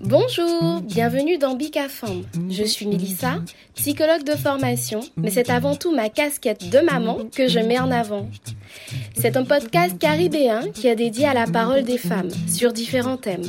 Bonjour, bienvenue dans Bicafam. Je suis Melissa, psychologue de formation, mais c'est avant tout ma casquette de maman que je mets en avant. C'est un podcast caribéen qui est dédié à la parole des femmes sur différents thèmes,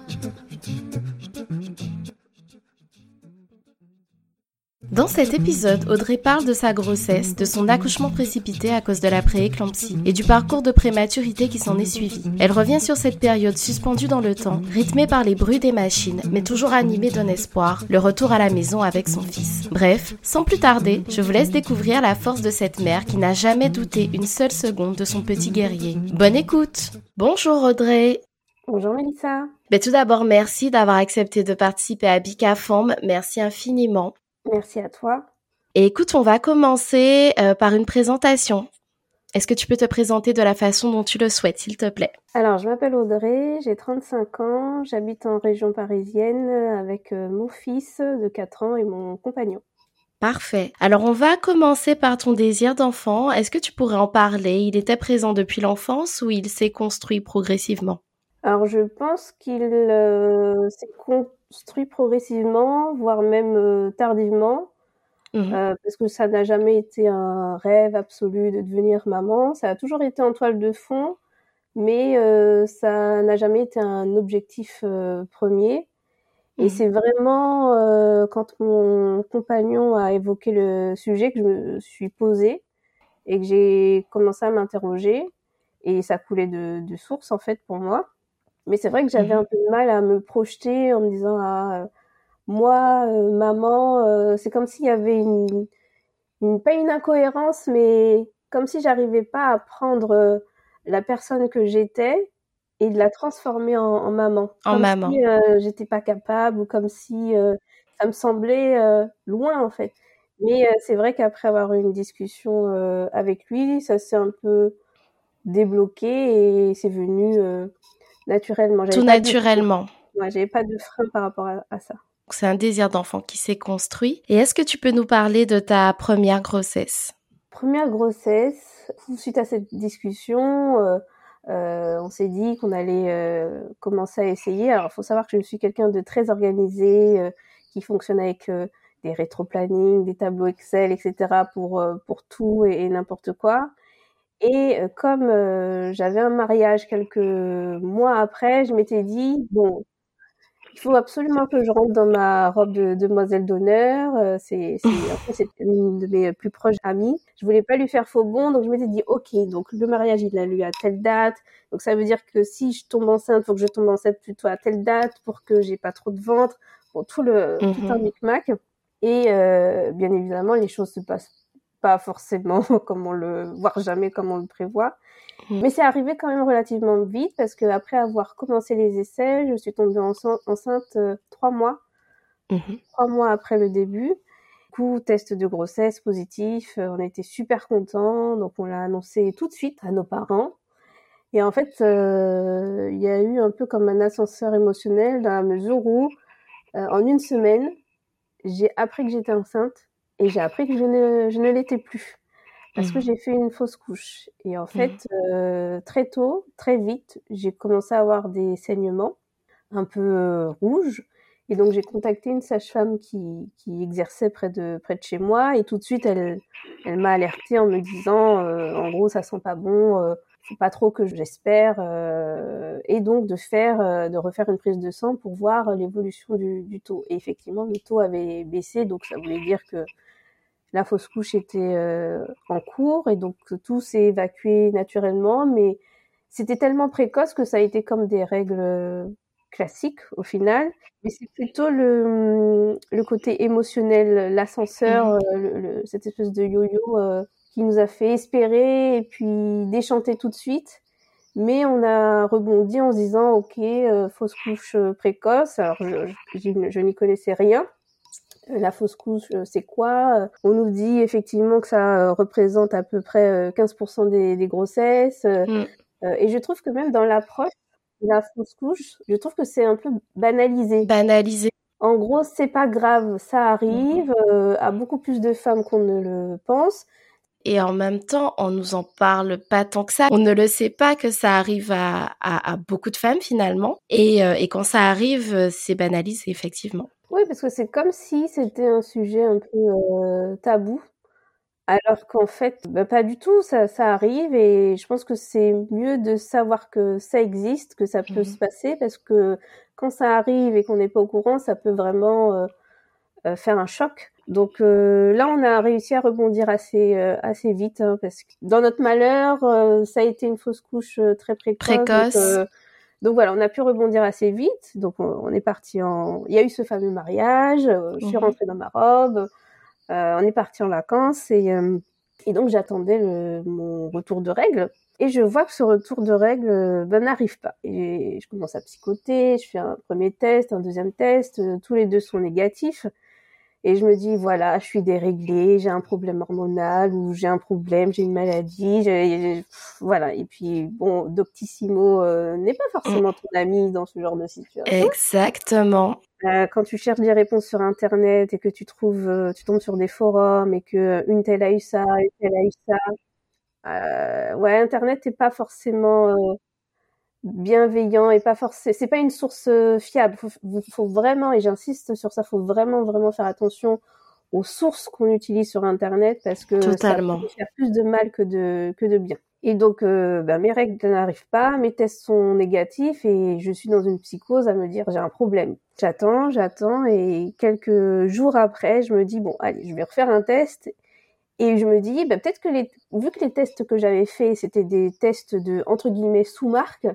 Dans cet épisode, Audrey parle de sa grossesse, de son accouchement précipité à cause de la prééclampsie et du parcours de prématurité qui s'en est suivi. Elle revient sur cette période suspendue dans le temps, rythmée par les bruits des machines, mais toujours animée d'un espoir, le retour à la maison avec son fils. Bref, sans plus tarder, je vous laisse découvrir la force de cette mère qui n'a jamais douté une seule seconde de son petit guerrier. Bonne écoute Bonjour Audrey Bonjour Mélissa. Mais tout d'abord, merci d'avoir accepté de participer à Bicaform. Merci infiniment. Merci à toi. Et écoute, on va commencer euh, par une présentation. Est-ce que tu peux te présenter de la façon dont tu le souhaites, s'il te plaît? Alors, je m'appelle Audrey, j'ai 35 ans, j'habite en région parisienne avec euh, mon fils de 4 ans et mon compagnon. Parfait. Alors, on va commencer par ton désir d'enfant. Est-ce que tu pourrais en parler? Il était présent depuis l'enfance ou il s'est construit progressivement? Alors, je pense qu'il euh, s'est construit progressivement, voire même euh, tardivement, Mhm. euh, parce que ça n'a jamais été un rêve absolu de devenir maman. Ça a toujours été en toile de fond, mais euh, ça n'a jamais été un objectif euh, premier. Et Mhm. c'est vraiment quand mon compagnon a évoqué le sujet que je me suis posée et que j'ai commencé à m'interroger. Et ça coulait de, de source en fait pour moi. Mais c'est vrai que j'avais Mhm. un peu de mal à me projeter en me disant ah euh, moi euh, maman euh, c'est comme s'il y avait une, une pas une incohérence mais comme si j'arrivais pas à prendre euh, la personne que j'étais et de la transformer en, en maman En comme maman. si j'étais pas capable ou comme si ça me semblait loin en fait mais c'est vrai qu'après avoir eu une discussion avec lui ça s'est un peu débloqué et c'est venu naturellement Tout naturellement. Ouais, j'avais pas de frein par rapport à, à ça. C'est un désir d'enfant qui s'est construit. Et est-ce que tu peux nous parler de ta première grossesse? Première grossesse, suite à cette discussion, euh, euh, on s'est dit qu'on allait euh, commencer à essayer. Alors, il faut savoir que je suis quelqu'un de très organisé, qui fonctionne avec des rétro-plannings, des tableaux Excel, etc. pour, pour tout et, et n'importe quoi. Et euh, comme euh, j'avais un mariage quelques mois après, je m'étais dit, bon, il faut absolument que je rentre dans ma robe de demoiselle d'honneur. Euh, c'est, c'est, en fait, c'est une de mes plus proches amies. Je voulais pas lui faire faux bon, donc je m'étais dit, ok, donc le mariage il a lieu à telle date. Donc ça veut dire que si je tombe enceinte, faut que je tombe enceinte plutôt à telle date pour que j'ai pas trop de ventre. Bon, tout le, tout Mhm. un micmac. Et euh, bien évidemment, les choses se passent pas forcément comme on le, voire jamais comme on le prévoit. Mhm. Mais c'est arrivé quand même relativement vite parce que après avoir commencé les essais, je suis tombée enceinte, enceinte euh, trois mois, Mhm. trois mois après le début. Du coup, test de grossesse positif, euh, on était super contents, donc on l'a annoncé tout de suite à nos parents. Et en fait, euh, il y a eu un peu comme un ascenseur émotionnel dans la mesure où, en une semaine, j'ai appris que j'étais enceinte et j'ai appris que je ne, je ne l'étais plus parce que Mhm. j'ai fait une fausse couche. Et en fait, euh, très tôt, très vite, j'ai commencé à avoir des saignements un peu euh, rouges. Et donc, j'ai contacté une sage-femme qui, qui exerçait près de, près de chez moi. Et tout de suite, elle, elle m'a alertée en me disant, euh, en gros, ça sent pas bon, faut pas trop que j'espère. euh, et donc, de faire, euh, de refaire une prise de sang pour voir l'évolution du, du taux. Et effectivement, le taux avait baissé. Donc, ça voulait dire que la fausse couche était en cours et donc tout s'est évacué naturellement, mais c'était tellement précoce que ça a été comme des règles classiques au final. Mais c'est plutôt le, le côté émotionnel, l'ascenseur, mmh. cette espèce de yo-yo qui nous a fait espérer et puis déchanter tout de suite. Mais on a rebondi en se disant, ok, euh, fausse couche euh, précoce. Alors, je, je, n'y connaissais rien. Euh, la fausse couche, c'est quoi? On nous dit effectivement que ça représente à peu près 15% des, des, grossesses. Mm. et je trouve que même dans l'approche de la fausse couche, je trouve que c'est un peu banalisé. Banalisé. En gros, c'est pas grave, ça arrive à beaucoup plus de femmes qu'on ne le pense et en même temps, on nous en parle pas tant que ça. On ne le sait pas que ça arrive à, à, à beaucoup de femmes finalement. Et, euh, et quand ça arrive, euh, c'est banalisé effectivement. Oui, parce que c'est comme si c'était un sujet un peu euh, tabou. Alors qu'en fait, bah, pas du tout, ça, ça arrive et je pense que c'est mieux de savoir que ça existe, que ça peut mmh. se passer, parce que quand ça arrive et qu'on n'est pas au courant, ça peut vraiment faire un choc. Donc euh, là, on a réussi à rebondir assez euh, assez vite hein, parce que dans notre malheur, euh, ça a été une fausse couche très précoce. Précoce. Donc, voilà, on a pu rebondir assez vite. Donc on, est parti en. Il y a eu ce fameux mariage. je suis mhm. rentrée dans ma robe. on est parti en vacances et et donc j'attendais mon retour de règles. Et je vois que ce retour de règles ben, n'arrive pas. Et je commence à psychoter, je fais un premier test, un deuxième test, tous les deux sont négatifs. Et je me dis, voilà, je suis déréglée, j'ai un problème hormonal ou j'ai un problème, j'ai une maladie. voilà. Et puis, bon, Doctissimo euh, n'est pas forcément ton ami dans ce genre de situation. Exactement. Euh, quand tu cherches des réponses sur Internet et que tu trouves, euh, tu tombes sur des forums et que une telle a eu ça, une telle a eu ça. ouais, Internet n'est pas forcément bienveillant et pas forcément c'est pas une source euh, fiable. Faut, faut vraiment et j'insiste sur ça faut vraiment vraiment faire attention aux sources qu'on utilise sur internet parce que Totalement. ça peut faire plus de mal que de que de bien. Et donc euh, ben, mes règles n'arrivent pas mes tests sont négatifs et je suis dans une psychose à me dire j'ai un problème. J'attends j'attends et quelques jours après je me dis bon allez je vais refaire un test et je me dis, ben, peut-être que les, vu que les tests que j'avais faits, c'était des tests de, entre guillemets, sous-marque,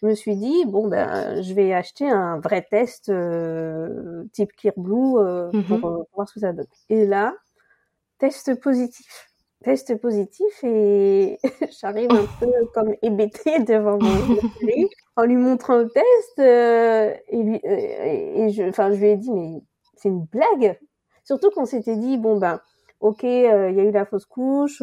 je me suis dit bon ben je vais acheter un vrai test euh, type Clearblue euh, mmh pour, euh, pour, voir ce que ça donne. Et là, test positif. Test positif et j'arrive un peu comme hébétée devant mon télé en lui montrant le test euh, et, lui, et je, enfin je lui ai dit mais c'est une blague. Surtout qu'on s'était dit bon ben ok il y a eu la fausse couche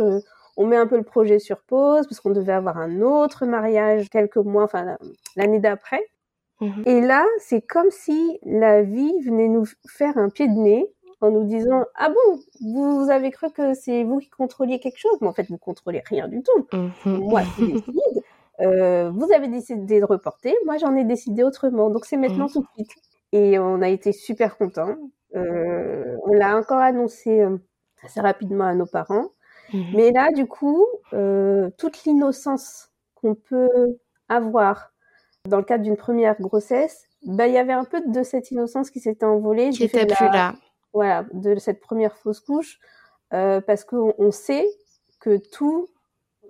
on met un peu le projet sur pause parce qu'on devait avoir un autre mariage quelques mois, enfin l'année d'après. Mhm. Et là, c'est comme si la vie venait nous faire un pied de nez en nous disant ah bon vous avez cru que c'est vous qui contrôliez quelque chose? Mais en fait vous contrôlez rien du tout mhm. moi je décide euh, vous avez décidé de reporter moi j'en ai décidé autrement donc c'est maintenant mhm. tout de suite et on a été super contents euh, on l'a encore annoncé euh, assez rapidement à nos parents Mhm. Mais là, du coup, euh, toute l'innocence qu'on peut avoir dans le cadre d'une première grossesse, bah, il y avait un peu de cette innocence qui s'était envolée. Qui n'était plus là. Voilà, de cette première fausse couche, euh, parce qu'on on sait que tout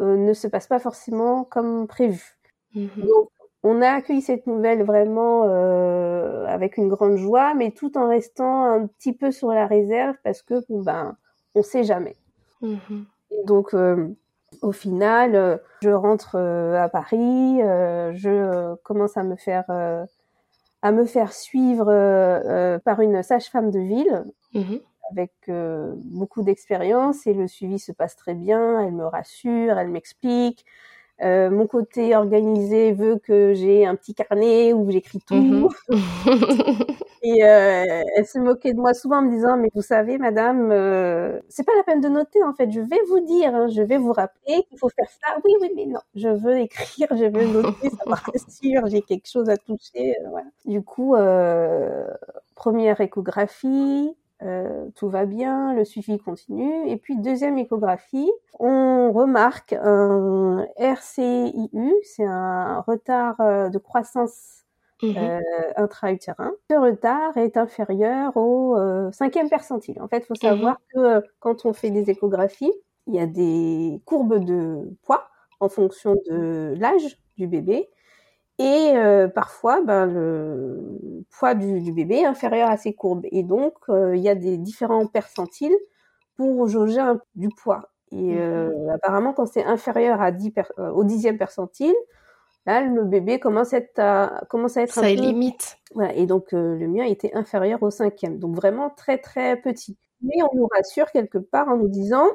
euh, ne se passe pas forcément comme prévu. Mhm. Donc, on a accueilli cette nouvelle vraiment euh, avec une grande joie, mais tout en restant un petit peu sur la réserve parce que bon ben on sait jamais. Donc, euh, au final, euh, je rentre euh, à Paris, je commence à me faire à me faire suivre par une sage-femme de ville. Mhm. avec beaucoup d'expérience et le suivi se passe très bien. Elle me rassure, elle m'explique. Euh, mon côté organisé veut que j'ai un petit carnet où j'écris tout. Mhm. et euh, elle se moquait de moi souvent en me disant mais vous savez madame euh, c'est pas la peine de noter en fait je vais vous dire hein, je vais vous rappeler qu'il faut faire ça oui oui mais non je veux écrire je veux noter savoir sûr j'ai quelque chose à toucher euh, voilà. du coup euh, première échographie euh, tout va bien, le suivi continue. Et puis deuxième échographie, on remarque un RCIU, c'est un retard euh, de croissance mmh intra-utérin. Ce retard est inférieur au cinquième percentile. En fait, il faut mmh savoir que quand on fait des échographies, il y a des courbes de poids en fonction de l'âge du bébé. Et parfois, ben, le poids du, bébé est inférieur à ces courbes. Et donc, il y a des différents percentiles pour jauger du poids. Et mmh apparemment, quand c'est inférieur à 10 au dixième percentile, là, le bébé commence à être, commence à être Ça un peu... limite. Voilà, et donc, le mien était inférieur au cinquième. Donc, vraiment très, très petit. Mais on nous rassure quelque part en nous disant,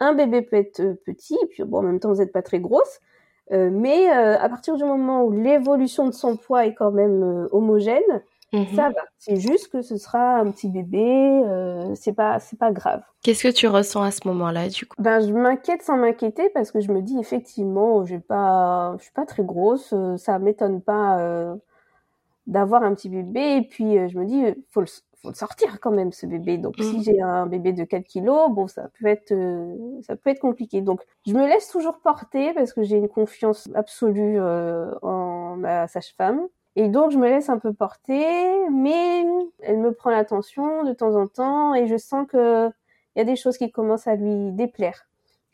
un bébé peut être petit, et puis bon, en même temps, vous n'êtes pas très grosse, euh, mais euh, à partir du moment où l'évolution de son poids est quand même euh, homogène, mhm. ça va. C'est juste que ce sera un petit bébé, c'est pas c'est pas grave. Qu'est-ce que tu ressens à ce moment-là du coup? Ben je m'inquiète sans m'inquiéter parce que je me dis effectivement, je pas je suis pas très grosse, ça m'étonne pas d'avoir un petit bébé et puis je me dis faut le faut le sortir quand même ce bébé. Donc si mmh. j'ai un bébé de 4 kilos, bon ça peut être euh, ça peut être compliqué. Donc je me laisse toujours porter parce que j'ai une confiance absolue euh, en ma sage-femme. Et donc je me laisse un peu porter, mais elle me prend l'attention de temps en temps et je sens que il y a des choses qui commencent à lui déplaire.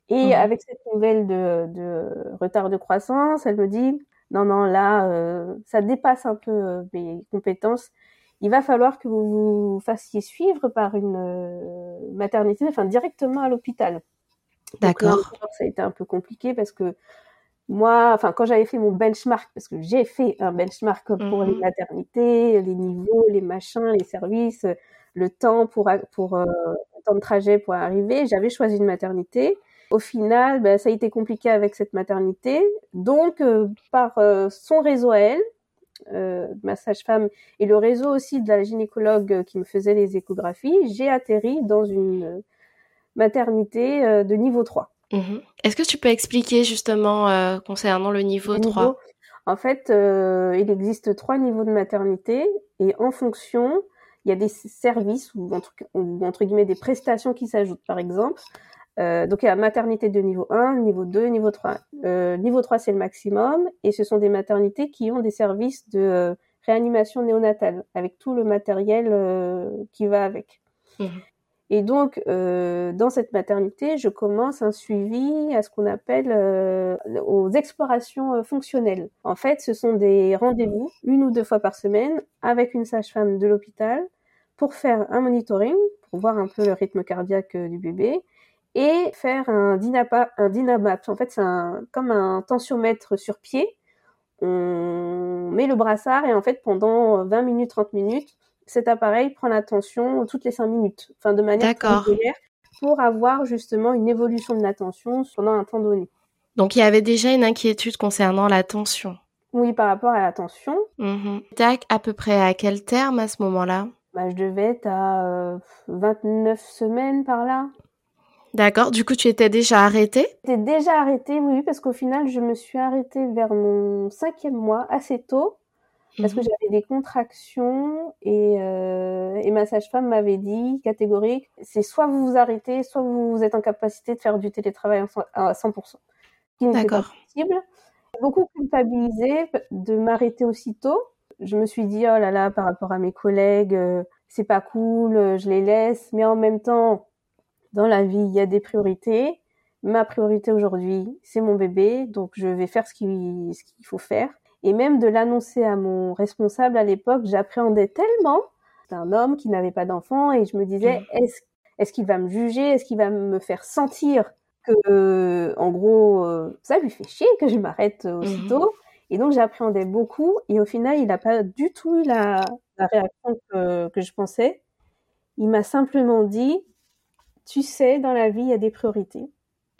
Et mmh. avec cette nouvelle de, de, retard de croissance, elle me dit non non là euh, ça dépasse un peu mes compétences il va falloir que vous vous fassiez suivre par une euh, maternité, enfin directement à l'hôpital. D'accord. Ça a été un peu compliqué parce que moi, enfin quand j'avais fait mon benchmark, parce que j'ai fait un benchmark pour les mhm. maternités, les niveaux, les machins, les services, le temps pour pour euh, le temps de trajet pour arriver, j'avais choisi une maternité. Au final, ben, ça a été compliqué avec cette maternité. Donc, euh, par son réseau à elle, ma sage-femme et le réseau aussi de la gynécologue qui me faisait les échographies, j'ai atterri dans une maternité euh, de niveau 3. Mhm. Est-ce que tu peux expliquer justement euh, concernant le niveau 3 En fait, il existe trois niveaux de maternité et en fonction, il y a des services ou entre guillemets des prestations qui s'ajoutent. Par exemple, euh, donc il y a maternité de niveau 1, niveau 2, niveau 3. Euh, niveau 3 c'est le maximum et ce sont des maternités qui ont des services de euh, réanimation néonatale avec tout le matériel qui va avec. Mmh. Et donc dans cette maternité, je commence un suivi à ce qu'on appelle aux explorations fonctionnelles. En fait, ce sont des rendez-vous une ou deux fois par semaine avec une sage-femme de l'hôpital pour faire un monitoring, pour voir un peu le rythme cardiaque du bébé et faire un Dynapa, un. En fait, c'est comme un tensiomètre sur pied. On met le brassard et en fait, pendant 20 minutes, 30 minutes, cet appareil prend la tension toutes les 5 minutes, enfin de manière régulière, pour avoir justement une évolution de la tension pendant un temps donné. Donc il y avait déjà une inquiétude concernant la tension. Oui, par rapport à la tension. Mmh Tac, à peu près à quel terme à ce moment-là? Bah, Je devais être à 29 euh, semaines par là. D'accord. Du coup, tu étais déjà arrêtée? J'étais déjà arrêtée, oui, parce qu'au final, je me suis arrêtée vers mon cinquième mois, assez tôt, parce que mhm. j'avais des contractions et, euh, et ma sage-femme m'avait dit, catégorique, c'est soit vous vous arrêtez, soit vous êtes en capacité de faire du télétravail à 100%. D'accord. possible. Beaucoup culpabilisé de m'arrêter aussitôt. Je me suis dit, oh là là, par rapport à mes collègues, euh, c'est pas cool, je les laisse, mais en même temps, dans la vie, il y a des priorités. Ma priorité aujourd'hui, c'est mon bébé, donc je vais faire ce qu'il faut faire. Et même de l'annoncer à mon responsable à l'époque, j'appréhendais tellement. C'est un homme qui n'avait pas d'enfant et je me disais, mmh. est-ce est qu'il va me juger? Est-ce qu'il va me faire sentir que, euh, en gros, euh, ça lui fait chier que je m'arrête mmh. aussitôt? Et donc j'appréhendais beaucoup et au final, il n'a pas du tout eu la, la réaction que, que je pensais. Il m'a simplement dit, tu sais, dans la vie, il y a des priorités.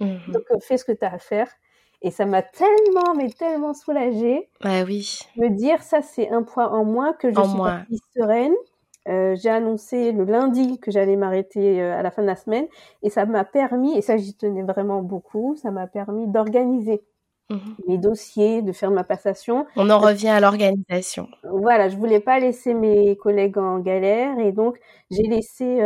Mhm. Donc, euh, fais ce que tu as à faire. Et ça m'a tellement, mais tellement soulagée. Bah oui. Me dire, ça, c'est un point en moins que je suis sereine. Euh, j'ai annoncé le lundi que j'allais m'arrêter euh, à la fin de la semaine. Et ça m'a permis, et ça, j'y tenais vraiment beaucoup, ça m'a permis d'organiser mhm. mes dossiers, de faire ma passation. On en revient à l'organisation. Voilà, je voulais pas laisser mes collègues en galère. Et donc, j'ai laissé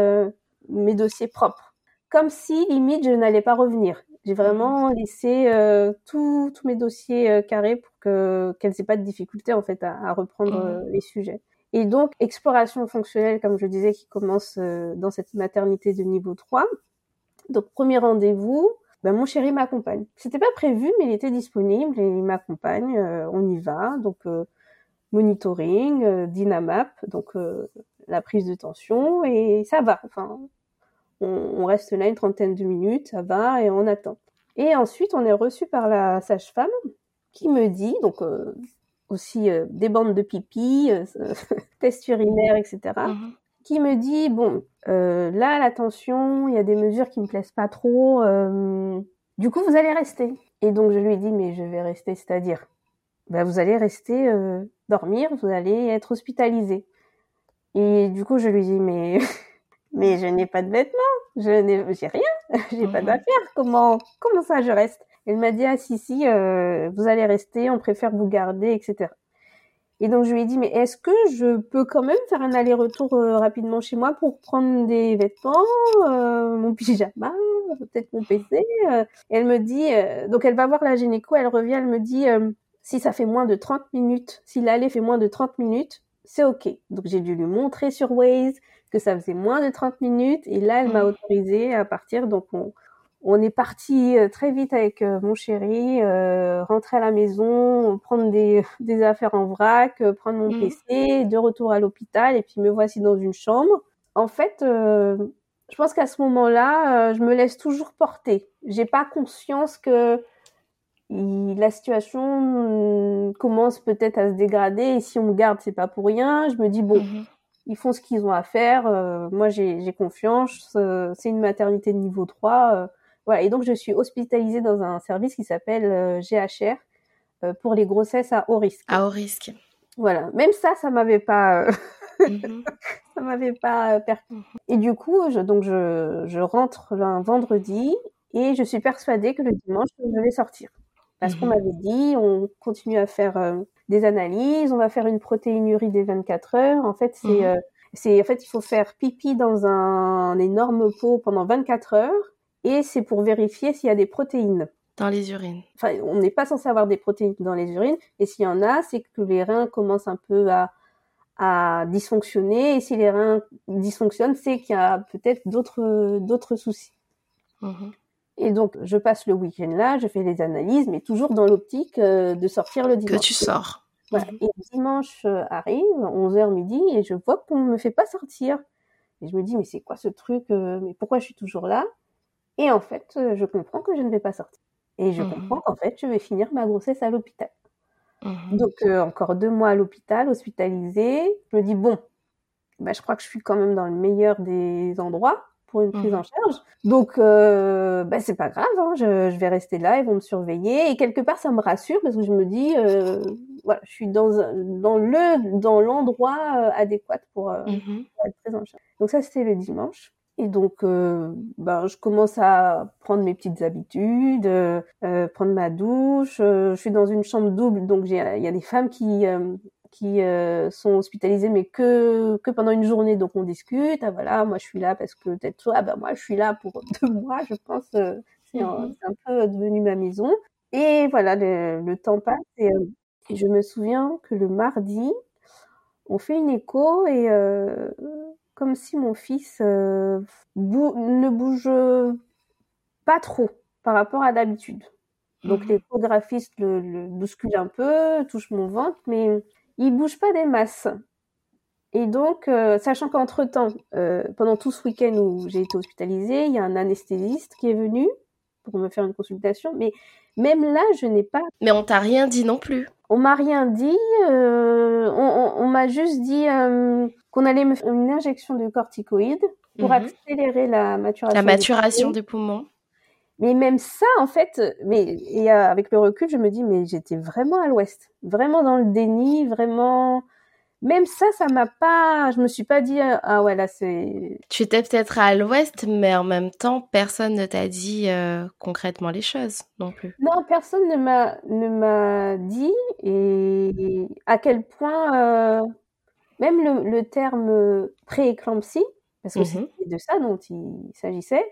mes dossiers propres comme si limite je n'allais pas revenir. J'ai vraiment laissé euh, tous mes dossiers euh, carrés pour que qu'elles aient pas de difficulté en fait à, reprendre mmh. les sujets. Et donc exploration fonctionnelle, comme je disais, qui commence dans cette maternité de niveau 3. Donc premier rendez-vous, ben, mon chéri m'accompagne. C'était pas prévu, mais il était disponible et il m'accompagne. on y va. Donc monitoring, Dynamap, donc la prise de tension et ça va. Enfin, on, reste là une trentaine de minutes, ça va, et on attend. Et ensuite, on est reçu par la sage-femme qui me dit, donc euh, aussi euh, des bandes de pipi, euh, tests urinaires, etc., mhm. qui me dit, bon, là, la tension, il y a des mesures qui me plaisent pas trop, du coup, vous allez rester. Et donc, je lui dit, mais je vais rester, c'est-à-dire, ben, vous allez rester dormir, vous allez être hospitalisé. Et du coup, je lui dis, mais mais je n'ai pas de vêtements, je n'ai, j'ai rien, j'ai pas mhm. d'affaires. Comment, comment ça je reste? Elle m'a dit ah si si, euh, vous allez rester, on préfère vous garder, etc. Et donc je lui ai dit mais est-ce que je peux quand même faire un aller-retour euh, rapidement chez moi pour prendre des vêtements, euh, mon pyjama, peut-être mon PC Et elle me dit donc elle va voir la gynéco, elle revient, elle me dit si ça fait moins de 30 minutes, si l'aller fait moins de 30 minutes, c'est ok. Donc j'ai dû lui montrer sur Waze que ça faisait moins de 30 minutes et là elle m'a mmh. autorisé à partir. Donc on, on est parti euh, très vite avec euh, mon chéri, euh, rentrer à la maison, prendre des, des affaires en vrac, prendre mon mmh. PC, de retour à l'hôpital et puis me voici dans une chambre. En fait, je pense qu'à ce moment-là, je me laisse toujours porter. J'ai pas conscience que la situation commence peut-être à se dégrader et si on me garde, c'est pas pour rien. Je me dis bon, mmh ils font ce qu'ils ont à faire. Euh, moi, j'ai confiance. Euh, c'est une maternité de niveau 3. Euh, voilà. Et donc, je suis hospitalisée dans un service qui s'appelle GHR pour les grossesses à haut risque. À haut risque. Voilà. Même ça, ça m'avait pas. Mhm. ça m'avait pas perdu. Mhm. Et du coup, je, donc je, je rentre un vendredi et je suis persuadée que le dimanche, je vais sortir. Parce qu'on mhm. m'avait dit, on continue à faire des analyses, on va faire une protéinurie des 24 heures. En fait, c'est mhm. euh, c'est en fait il faut faire pipi dans un, énorme pot pendant 24 heures et c'est pour vérifier s'il y a des protéines dans les urines. Enfin, on n'est pas censé avoir des protéines dans les urines et s'il y en a, c'est que les reins commencent un peu à à dysfonctionner et si les reins dysfonctionnent, c'est qu'il y a peut-être d'autres d'autres soucis. Mhm. Et donc, je passe le week-end là, je fais les analyses, mais toujours dans l'optique euh, de sortir le dimanche. Que tu sors. Voilà. Et dimanche euh, arrive, 11h midi, et je vois qu'on ne me fait pas sortir. Et je me dis, mais c'est quoi ce truc euh, Mais pourquoi je suis toujours là? Et en fait, je comprends que je ne vais pas sortir. Et je mhm. comprends qu'en fait, je vais finir ma grossesse à l'hôpital. Mhm. Donc, encore deux mois à l'hôpital, hospitalisée. Je me dis, bon, bah, je crois que je suis quand même dans le meilleur des endroits pour une prise mmh. en charge. Donc, euh, bah, c'est pas grave, hein, je, je, vais rester là, ils vont me surveiller. Et quelque part, ça me rassure parce que je me dis, euh, voilà, je suis dans, dans le dans l'endroit euh, adéquat pour, euh, mmh pour, être prise en charge. Donc ça, c'était le dimanche. Et donc, euh, ben, je commence à prendre mes petites habitudes, euh, prendre ma douche. je suis dans une chambre double, donc il y a des femmes qui qui euh, sont hospitalisés mais que que pendant une journée donc on discute ah voilà moi je suis là parce que peut-être toi ah ben moi je suis là pour deux mois je pense euh, mhm. c'est un, peu devenu ma maison et voilà le, le temps passe et, euh, et, je me souviens que le mardi on fait une écho et comme si mon fils ne bouge pas trop par rapport à d'habitude donc mhm. l'échographiste le, le bouscule un peu, touche mon ventre, mais il bouge pas des masses. Et donc, euh, sachant qu'entre-temps, euh, pendant tout ce week-end où j'ai été hospitalisée, il y a un anesthésiste qui est venu pour me faire une consultation. Mais même là, je n'ai pas... Mais on t'a rien dit non plus. On m'a rien dit. Euh, on, m'a juste dit qu'on allait me faire une injection de corticoïdes pour mhm. accélérer la maturation. La maturation des poumons. Mais même ça, en fait, mais et euh, avec le recul, je me dis, mais j'étais vraiment à l'ouest, vraiment dans le déni, vraiment. Même ça, ça m'a pas. Je me suis pas dit, euh, ah ouais, là, c'est. Tu étais peut-être à l'ouest, mais en même temps, personne ne t'a dit euh, concrètement les choses non plus. Non, personne ne m'a ne m'a dit et à quel point même le, le terme pré-éclampsie, parce que c'est de ça dont il s'agissait,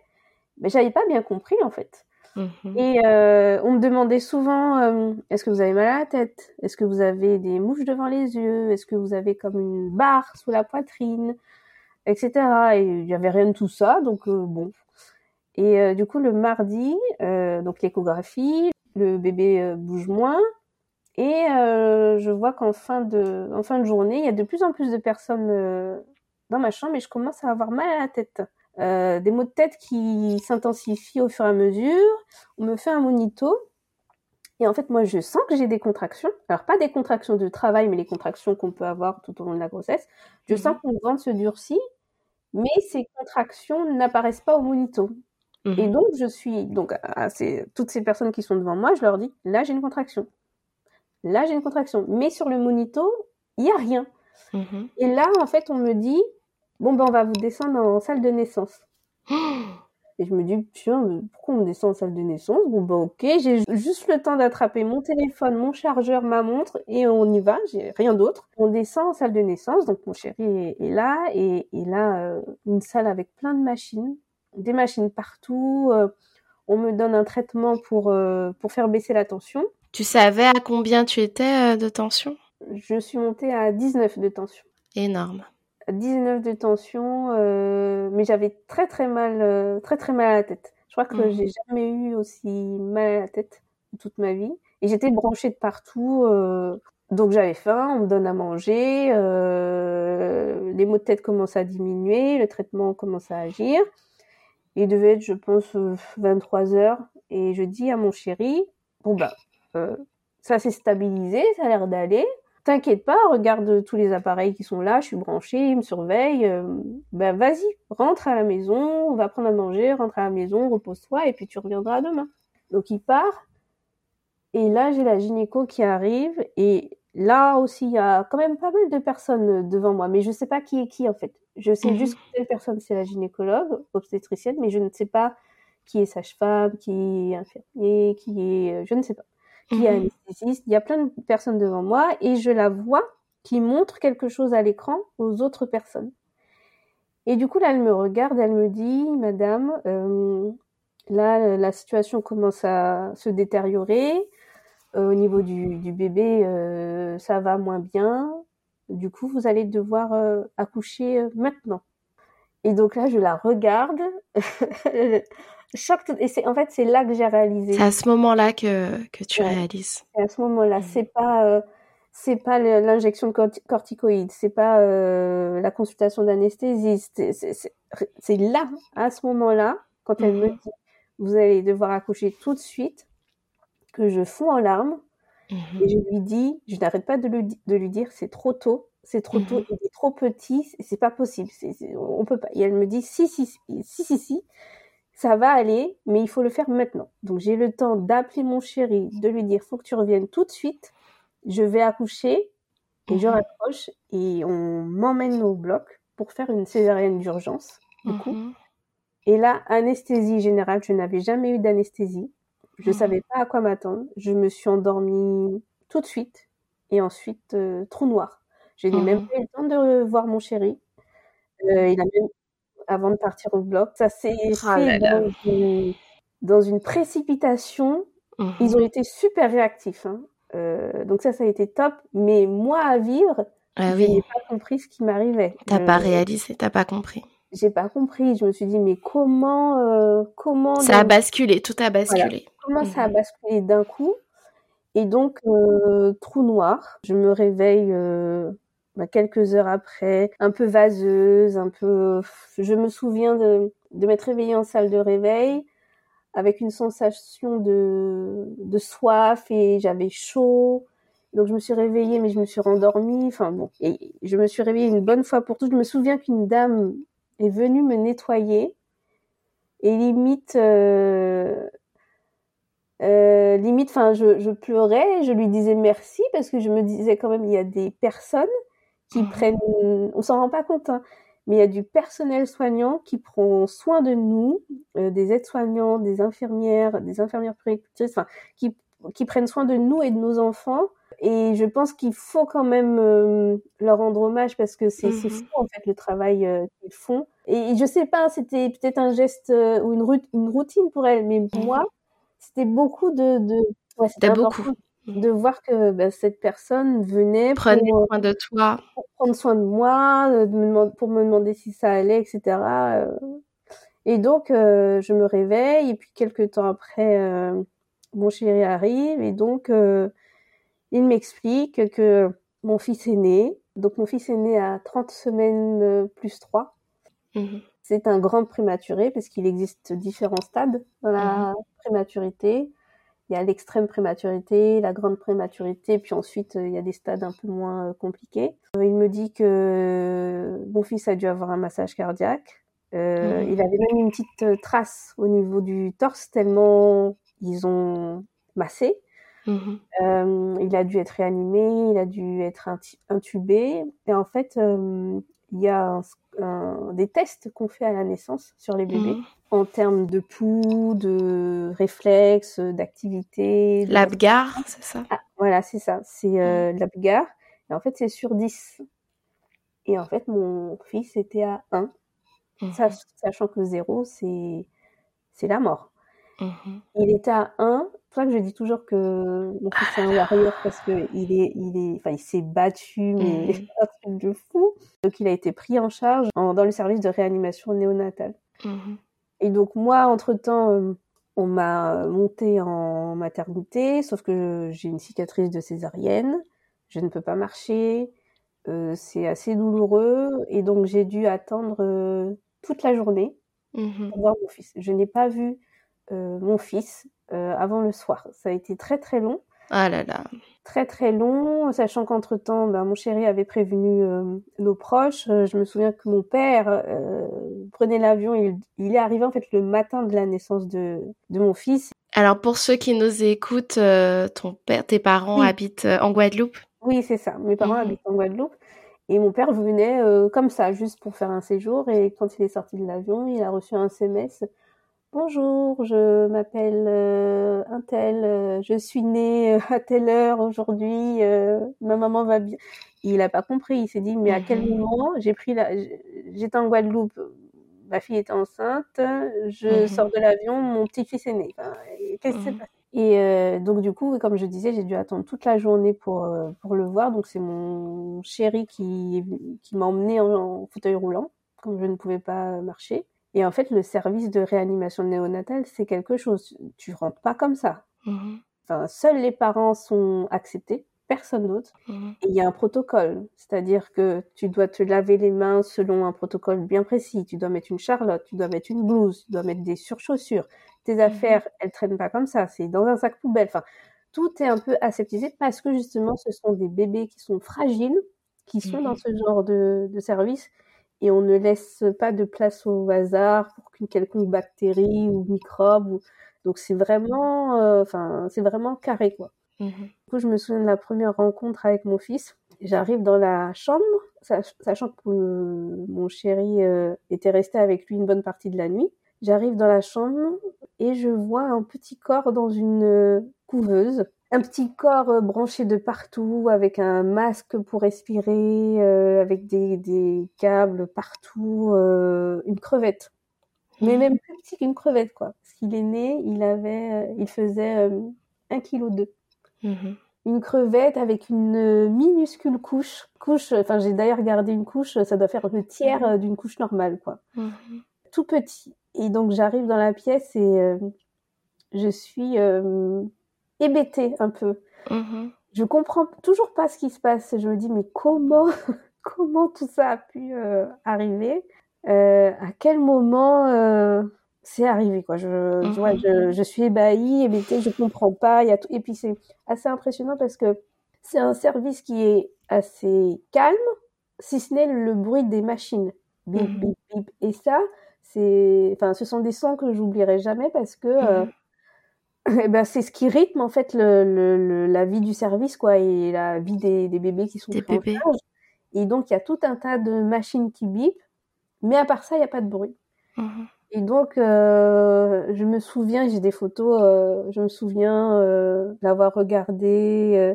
mais j'avais pas bien compris en fait. Mhm. Et euh, on me demandait souvent euh, est-ce que vous avez mal à la tête? Est-ce que vous avez des mouches devant les yeux? Est-ce que vous avez comme une barre sous la poitrine? Etc. Et il n'y avait rien de tout ça, donc euh, bon. Et du coup, le mardi, donc l'échographie, le bébé bouge moins. Et je vois qu'en fin, de, en fin de journée, il y a de plus en plus de personnes dans ma chambre et je commence à avoir mal à la tête. Euh, des maux de tête qui s'intensifient au fur et à mesure. On me fait un monito. Et en fait, moi, je sens que j'ai des contractions. Alors, pas des contractions de travail, mais les contractions qu'on peut avoir tout au long de la grossesse. Je sens mhm. que mon ventre se durcit, mais ces contractions n'apparaissent pas au monito. Et mhm. donc, je suis, donc, à toutes ces personnes qui sont devant moi, je leur dis, là, j'ai une contraction. Là, j'ai une contraction. Mais sur le monito, il n'y a rien. Mhm. Et là, en fait, on me dit, bon ben on va vous descendre en salle de naissance. Et je me dis, mais pourquoi on descend en salle de naissance? Bon, ben ok, j'ai juste le temps d'attraper mon téléphone, mon chargeur, ma montre, et on y va, j'ai rien d'autre. On descend en salle de naissance, donc mon chéri est, là, et, il a euh, une salle avec plein de machines, des machines partout. Euh, on me donne un traitement pour, euh, pour faire baisser la tension. Tu savais à combien tu étais de tension? Je suis montée à 19 de tension. Énorme. 19 de tension, euh, mais j'avais très très mal, euh, très très mal à la tête. Je crois que mmh. j'ai jamais eu aussi mal à la tête toute ma vie. Et j'étais branchée de partout. Euh, donc j'avais faim, on me donne à manger, les maux de tête commencent à diminuer, le traitement commence à agir. Il devait être, je pense, 23 heures. Et je dis à mon chéri, bon ben, ça s'est stabilisé, ça a l'air d'aller. T'inquiète pas, regarde tous les appareils qui sont là, je suis branchée, ils me surveillent. Euh, ben vas-y, rentre à la maison, on va prendre à manger, rentre à la maison, repose-toi et puis tu reviendras demain. Donc il part. Et là, j'ai la gynéco qui arrive et là aussi, il y a quand même pas mal de personnes devant moi, mais je sais pas qui est qui en fait. Je sais juste mhm. que telle personne c'est la gynécologue, obstétricienne, mais je ne sais pas qui est sage-femme, qui est infirmier, qui est, je ne sais pas qui est mhm. anesthésiste. Il y a plein de personnes devant moi et je la vois qui montre quelque chose à l'écran aux autres personnes. Et du coup, là, elle me regarde, elle me dit, Madame, euh, là, la situation commence à se détériorer. Euh, au niveau du, du bébé, euh, ça va moins bien. Du coup, vous allez devoir accoucher maintenant. Et donc là, je la regarde. et c'est en fait c'est là que j'ai réalisé. C'est à ce moment-là que, que tu réalises. C'est à ce moment-là, mmh. c'est pas euh, c'est pas l'injection de corticoïdes, c'est pas euh, la consultation d'anesthésiste, c'est là à ce moment-là quand elle me mmh. dit vous allez devoir accoucher tout de suite que je fonds en larmes mmh. et je lui dis, je n'arrête pas de lui, de lui dire c'est trop tôt, c'est trop tôt, il est trop petit, c'est pas possible, on peut pas. Et elle me dit si si si si si, si ça va aller, mais il faut le faire maintenant. Donc j'ai le temps d'appeler mon chéri, de lui dire faut que tu reviennes tout de suite. Je vais accoucher et je mhm. raccroche et on m'emmène au bloc pour faire une césarienne d'urgence. Du coup. Mhm. Et là, anesthésie générale, je n'avais jamais eu d'anesthésie. Je ne mhm. savais pas à quoi m'attendre. Je me suis endormie tout de suite et ensuite euh, trou noir. Je n'ai même pas eu le temps de voir mon chéri. Euh, il a même avant de partir au bloc. Ça s'est oh fait Dans, une, précipitation. Mhm. Ils ont été super réactifs. Hein. Euh, donc ça, ça a été top. Mais moi, à vivre, ah je n'ai pas compris ce qui m'arrivait. T'as pas réalisé, t'as pas compris. J'ai pas compris. Je me suis dit, mais comment, euh, comment Ça a basculé, tout a basculé. Comment ça a mhm. basculé d'un coup? Et donc, euh, trou noir. Je me réveille bah, quelques heures après, un peu vaseuse, un peu. Je me souviens de, de m'être réveillée en salle de réveil avec une sensation de, de soif et j'avais chaud. Donc je me suis réveillée, mais je me suis rendormie. Enfin bon, et je me suis réveillée une bonne fois pour toutes. Je me souviens qu'une dame est venue me nettoyer et limite, euh, euh, limite, enfin, je, je pleurais. Je lui disais merci parce que je me disais quand même, il y a des personnes qui mmh. prennent, on s'en rend pas compte, hein, mais il y a du personnel soignant qui prend soin de nous, euh, des aides-soignants, des infirmières, des infirmières puéricultrices, enfin, qui, qui prennent soin de nous et de nos enfants. Et je pense qu'il faut quand même euh, leur rendre hommage parce que c'est mmh fou en fait le travail euh, qu'ils font. Et, je sais pas, c'était peut-être un geste ou une, une routine pour elles, mais pour mmh moi, c'était beaucoup de, de... Ouais, c'était beaucoup de voir que bah, cette personne venait Prenez pour, soin de toi, pour prendre soin de moi, de me pour me demander si ça allait, etc. Et donc je me réveille et puis quelques temps après, mon chéri arrive et donc il m'explique que mon fils est né. Donc mon fils est né à 30 semaines plus 3. Mmh C'est un grand prématuré parce qu'il existe différents stades dans la mmh prématurité. Il y a l'extrême prématurité, la grande prématurité, puis ensuite il y a des stades un peu moins compliqués. Il me dit que mon fils a dû avoir un massage cardiaque. Euh, mmh Il avait même une petite trace au niveau du torse tellement ils ont massé. Mmh euh, il a dû être réanimé, il a dû être intubé. Et en fait, euh, il y a des tests qu'on fait à la naissance sur les bébés mmh. en termes de pouls, de réflexes, d'activité. De... L'Abgar, c'est ça? Ah, Voilà, c'est ça. C'est euh, mmh. l'Abgar. Et en fait, c'est sur 10. Et en fait, mon fils était à 1. sachant que 0, c'est la mort. Mmh il était à 1. C'est pour ça que je dis toujours que mon fils est un warrior parce que il est, il est, enfin, il s'est battu, mais mmh. un truc de fou. Donc, il a été pris en charge dans le service de réanimation néonatale. Mmh Et donc, moi, entre-temps, euh, on m'a monté en maternité, sauf que j'ai une cicatrice de césarienne. Je ne peux pas marcher. Euh, c'est assez douloureux. Et donc, j'ai dû attendre euh, toute la journée pour voir mon fils. Je n'ai pas vu mon fils euh, avant le soir. Ça a été très très long. Ah là là. Très très long, sachant qu'entre-temps, ben, mon chéri avait prévenu euh, nos proches. je me souviens que mon père prenait l'avion, il, il, est arrivé en fait le matin de la naissance de, de mon fils. Alors pour ceux qui nous écoutent, ton père, tes parents habitent en Guadeloupe? Oui, c'est ça. Mes parents mhm. habitent en Guadeloupe. Et mon père venait comme ça, juste pour faire un séjour. Et quand il est sorti de l'avion, il a reçu un SMS Bonjour, je m'appelle euh, un tel, euh, je suis née euh, à telle heure aujourd'hui, euh, ma maman va bien. Il a pas compris, il s'est dit mais à quel moment j'ai pris la, j'étais en Guadeloupe, ma fille était enceinte, je mhm. sors de l'avion, mon petit-fils est né. Qu'est-ce qui s'est mhm. passé? Et donc du coup, comme je disais, j'ai dû attendre toute la journée pour pour le voir. Donc c'est mon chéri qui qui m'a emmené en, en fauteuil roulant, comme je ne pouvais pas marcher. Et en fait, le service de réanimation néonatale, c'est quelque chose. Tu rentres pas comme ça. Mmh enfin, seuls les parents sont acceptés, personne d'autre. Mmh Et il y a un protocole, c'est-à-dire que tu dois te laver les mains selon un protocole bien précis. Tu dois mettre une charlotte, tu dois mettre une blouse, tu dois mettre des surchaussures. Tes mmh affaires, elles traînent pas comme ça. C'est dans un sac poubelle. Enfin, tout est un peu aseptisé parce que justement, ce sont des bébés qui sont fragiles, qui sont dans ce genre de, de service et on ne laisse pas de place au hasard pour qu'une quelconque bactérie ou microbe. Ou... Donc c'est vraiment, euh, enfin c'est vraiment carré quoi. Du coup, je me souviens de la première rencontre avec mon fils. J'arrive dans la chambre, sachant que mon chéri euh, était resté avec lui une bonne partie de la nuit. J'arrive dans la chambre et je vois un petit corps dans une euh, couveuse un petit corps euh, branché de partout, avec un masque pour respirer, euh, avec des, des, câbles partout, euh, une crevette. Mais même plus petit qu'une crevette, quoi. Parce qu'il est né, il avait, il faisait un kilo deux. Mhm. Une crevette avec une minuscule couche. Couche, enfin j'ai d'ailleurs gardé une couche, ça doit faire le tiers d'une couche normale, quoi. Tout petit. Et donc j'arrive dans la pièce et je suis hébétée un peu. Mm-hmm. Je comprends toujours pas ce qui se passe. Je me dis, mais comment, comment tout ça a pu euh, arriver? Euh, À quel moment euh, c'est arrivé quoi? Je, mm-hmm. je, suis ébahie, hébétée, je comprends pas. Y a Et puis c'est assez impressionnant parce que c'est un service qui est assez calme, si ce n'est le bruit des machines. Bip, mm-hmm. bip, bip. Et ça, c'est, enfin, ce sont des sons que j'oublierai jamais parce que eh ben, c'est ce qui rythme en fait le, le, la vie du service quoi et la vie des, des bébés qui sont des bébés. Et donc il y a tout un tas de machines qui bipent, mais à part ça il n'y a pas de bruit. Mmh et donc euh, je me souviens, j'ai des photos, euh, je me souviens euh, l'avoir regardé euh,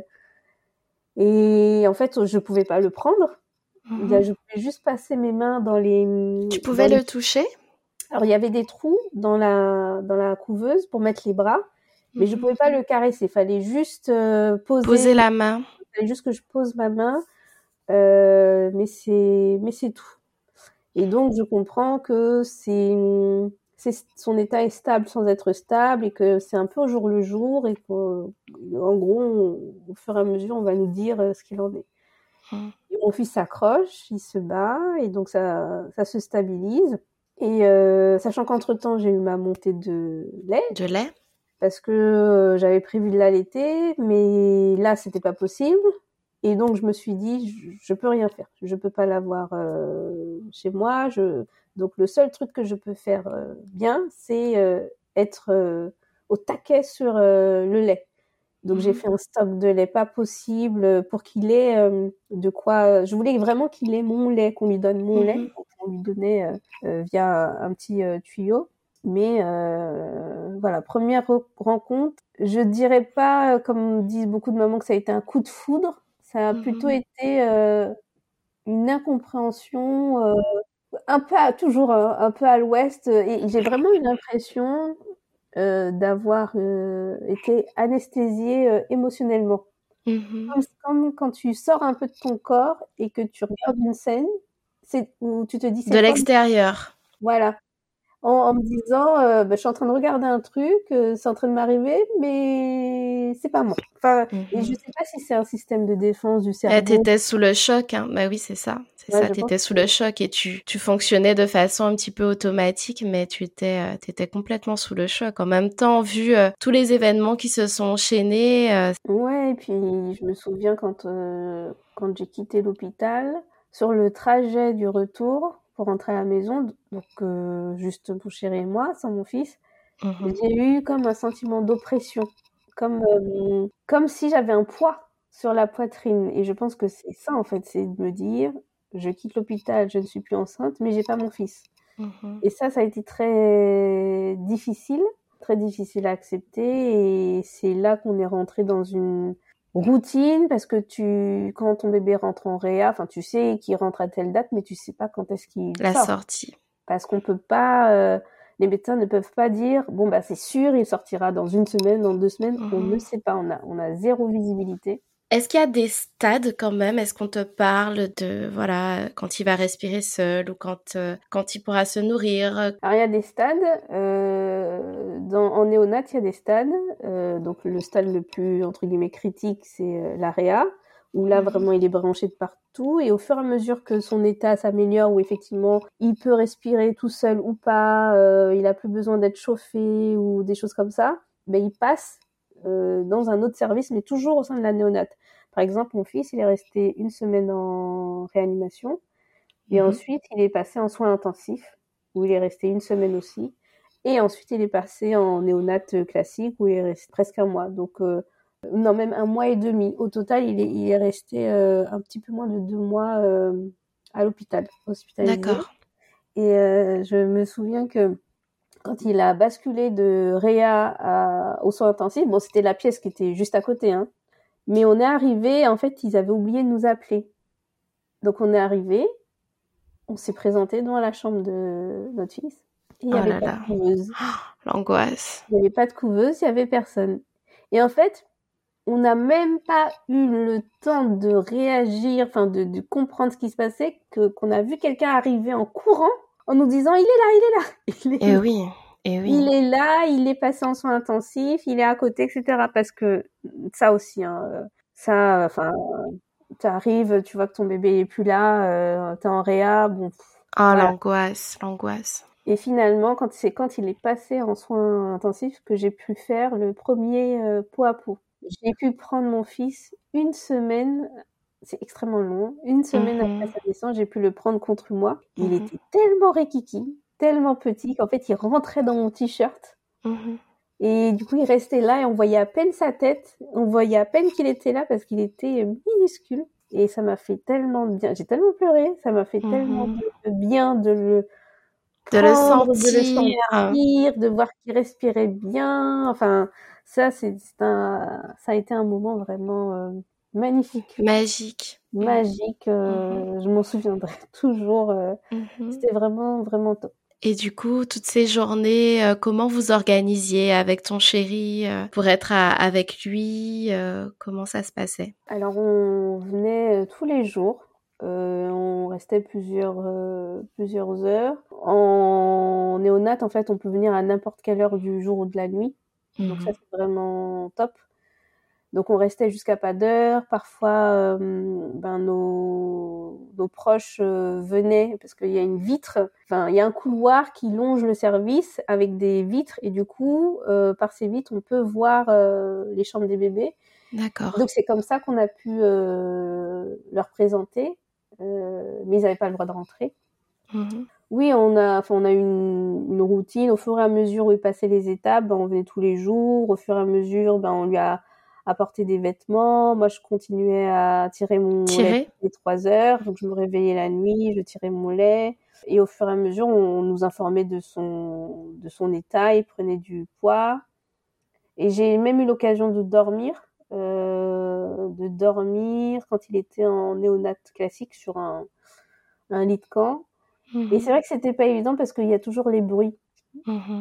et en fait je pouvais pas le prendre. Mmh je pouvais juste passer mes mains dans les. Tu pouvais le toucher? Alors il y avait des trous dans la dans la couveuse pour mettre les bras Mais je pouvais pas le caresser. Il fallait juste poser. Poser la main. Il fallait juste que je pose ma main. mais c'est, mais c'est tout. Et donc, je comprends que c'est, son état est stable sans être stable et que c'est un peu au jour le jour et qu'en gros, au fur et à mesure, on va nous dire ce qu'il en est. Mmh. mon fils s'accroche, il se bat et donc ça, ça se stabilise. Et euh, sachant qu'entre-temps, j'ai eu ma montée de lait. De lait Parce que euh, j'avais prévu de l'allaiter, mais là, c'était pas possible. Et donc, je me suis dit, je, je peux rien faire. Je peux pas l'avoir euh, chez moi. Je... Donc, le seul truc que je peux faire euh, bien, c'est euh, être au taquet sur le lait. Donc j'ai mhm. fait un stock de lait pas possible pour qu'il ait de quoi. Je voulais vraiment qu'il ait mon lait, qu'on lui donne mon lait. Mhm. On lui donnait via un petit tuyau. Mais voilà, première rencontre. Je dirais pas, comme disent beaucoup de mamans, que ça a été un coup de foudre. Ça a plutôt mmh été euh, une incompréhension, euh, un peu à, toujours un, peu à l'ouest. Et j'ai vraiment eu l'impression euh, d'avoir été anesthésiée émotionnellement. Mmh comme, quand tu sors un peu de ton corps et que tu regardes une scène, c'est où tu te dis de l'extérieur. Voilà en, me disant euh, bah, je suis en train de regarder un truc, euh, c'est en train de m'arriver, mais c'est pas moi. Enfin, et je mhm. sais pas si c'est un système de défense du cerveau. Tu étais sous le choc, hein. bah oui, c'est ça. C'est ça, tu étais sous le choc et tu, tu fonctionnais de façon un petit peu automatique, mais tu étais, euh, étais complètement sous le choc. En même temps, vu tous les événements qui se sont enchaînés. Ouais, et puis je me souviens quand, quand j'ai quitté l'hôpital, sur le trajet du retour, pour rentrer à la maison, donc euh, juste mon chéri et moi, sans mon fils, mhm. j'ai eu comme un sentiment d'oppression, comme, euh, comme si j'avais un poids sur la poitrine. Et je pense que c'est ça, en fait, c'est de me dire, je quitte l'hôpital, je ne suis plus enceinte, mais j'ai pas mon fils. Mhm. Et ça, ça a été très difficile, très difficile à accepter. Et c'est là qu'on est rentré dans une routine parce que tu quand ton bébé rentre en réa, enfin tu sais qu'il rentre à telle date mais tu sais pas quand est-ce qu'il la sortie. Parce qu'on peut pas euh, les médecins ne peuvent pas dire bon bah c'est sûr il sortira dans une semaine, dans deux semaines, on mhm. ne sait pas, on a on a zéro visibilité. Est-ce qu'il y a des stades quand même? Est-ce qu'on te parle de voilà quand il va respirer seul ou quand euh, quand il pourra se nourrir? Alors il y a des stades. Euh, dans, en néonat, il y a des stades. Euh, donc le stade le plus entre guillemets critique, c'est euh, l'AREA où là mhm. vraiment il est branché de partout et au fur et à mesure que son état s'améliore où effectivement il peut respirer tout seul ou pas, euh, il a plus besoin d'être chauffé ou des choses comme ça, ben il passe euh, dans un autre service, mais toujours au sein de la néonate. Par exemple, mon fils, il est resté une semaine en réanimation, et mhm. ensuite il est passé en soins intensifs, où il est resté une semaine aussi, et ensuite il est passé en néonate classique, où il est resté presque un mois. Donc euh, non, même un mois et demi. Au total, il est, il est resté euh, un petit peu moins de deux mois à l'hôpital, hospitalisé. D'accord. Et je me souviens que quand il a basculé de Réa à, au soins intensifs, bon, c'était la pièce qui était juste à côté, hein. Mais on est arrivé, en fait, ils avaient oublié de nous appeler. Donc on est arrivé, on s'est présenté dans la chambre de notre fils. il n'y oh avait pas de couveuse. L'angoisse. Il n'y avait pas de couveuse, il n'y avait personne. Et en fait, on n'a même pas eu le temps de réagir, enfin de, de, comprendre ce qui se passait, que qu'on a vu quelqu'un arriver en courant en nous disant il est là, il est là. Il est, eh oui. Et eh oui. Il est là, il est passé en soins intensifs, il est à côté, etc. Parce que ça aussi, hein, ça, enfin, t'arrives, tu vois que ton bébé est plus là, euh, t'es en réa, bon. Ah, l'angoisse, l'angoisse. Et finalement, quand c'est quand il est passé en soins intensifs que j'ai pu faire le premier euh, pot à pot. J'ai pu prendre mon fils une semaine c'est extrêmement long. Une semaine après mhm. sa naissance, j'ai pu le prendre contre moi. Il mhm. était tellement rékiki, tellement petit qu'en fait, il rentrait dans mon t-shirt. Mhm. Et du coup, il restait là et on voyait à peine sa tête. On voyait à peine qu'il était là parce qu'il était minuscule. Et ça m'a fait tellement bien. J'ai tellement pleuré. Ça m'a fait tellement bien de le de le sentir, de, le sentir, de voir qu'il respirait bien. Enfin, ça, c'est un, ça a été un moment vraiment euh, magnifique. Magique. Magique. Euh, mhm. Je m'en souviendrai toujours. Euh, mhm. C'était vraiment, vraiment top. Et du coup, toutes ces journées, euh, comment vous organisiez avec ton chéri pour être avec lui Comment ça se passait? Alors, on venait tous les jours. on restait plusieurs, plusieurs heures. En néonate, en fait, on peut venir à n'importe quelle heure du jour ou de la nuit. Donc ça, mmh c'est vraiment top. Donc on restait jusqu'à pas d'heure. Parfois, euh, ben, nos, nos proches euh, venaient parce qu'il y a une vitre, enfin il y a un couloir qui longe le service avec des vitres et du coup, euh, par ces vitres, on peut voir les chambres des bébés. D'accord. Donc c'est comme ça qu'on a pu leur présenter, mais ils n'avaient pas le droit de rentrer. Mmh oui, on a, enfin, on a une, une, routine. Au fur et à mesure où il passait les étapes, ben, on venait tous les jours. Au fur et à mesure, ben, on lui a apporter des vêtements. Moi, je continuais à tirer mon lait les trois heures. Donc, je me réveillais la nuit, je tirais mon lait. Et au fur et à mesure, on nous informait de son, de son état. Il prenait du poids. Et j'ai même eu l'occasion de dormir, euh, de dormir quand il était en néonat classique sur un, un lit de camp. Et c'est vrai que c'était pas évident parce qu'il y a toujours les bruits.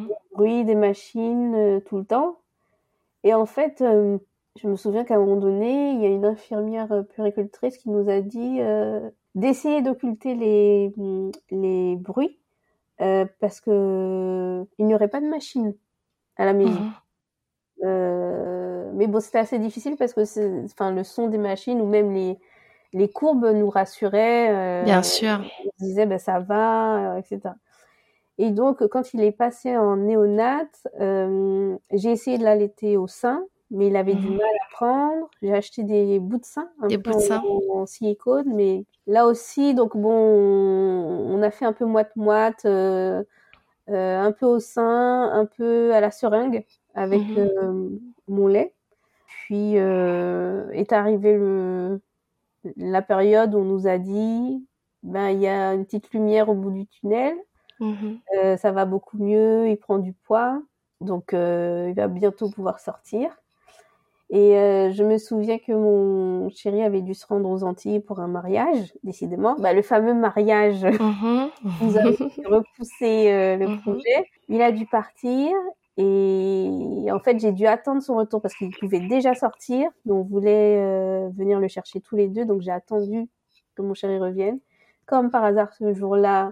Les bruits des machines euh, tout le temps. Et en fait, euh, je me souviens qu'à un moment donné, il y a une infirmière euh, puricultrice qui nous a dit euh, d'essayer d'occulter les, les bruits euh, parce que il n'y aurait pas de machine à la maison. Mhm. Euh, mais bon, c'était assez difficile parce que enfin, le son des machines ou même les, les courbes nous rassuraient. Bien sûr. On disait, ben, ça va, etc. Et donc, quand il est passé en néonat, j'ai essayé de l'allaiter au sein mais il avait du mmh. mal à prendre. J'ai acheté des bouts de sein, un peu En, silicone, mais là aussi, donc bon, on a fait un peu moite-moite, euh, euh, un peu au sein, un peu à la seringue avec mmh euh, mon lait. Puis est arrivé le, la période où on nous a dit, ben il y a une petite lumière au bout du tunnel, mmh ça va beaucoup mieux, il prend du poids, donc il va bientôt pouvoir sortir. Et euh, je me souviens que mon chéri avait dû se rendre aux Antilles pour un mariage, décidément. Bah, le fameux mariage mm nous a repoussé euh, le mm-hmm. projet. Il a dû partir et en fait j'ai dû attendre son retour parce qu'il pouvait déjà sortir. on voulait euh, venir le chercher tous les deux, donc j'ai attendu que mon chéri revienne. Comme par hasard ce jour-là,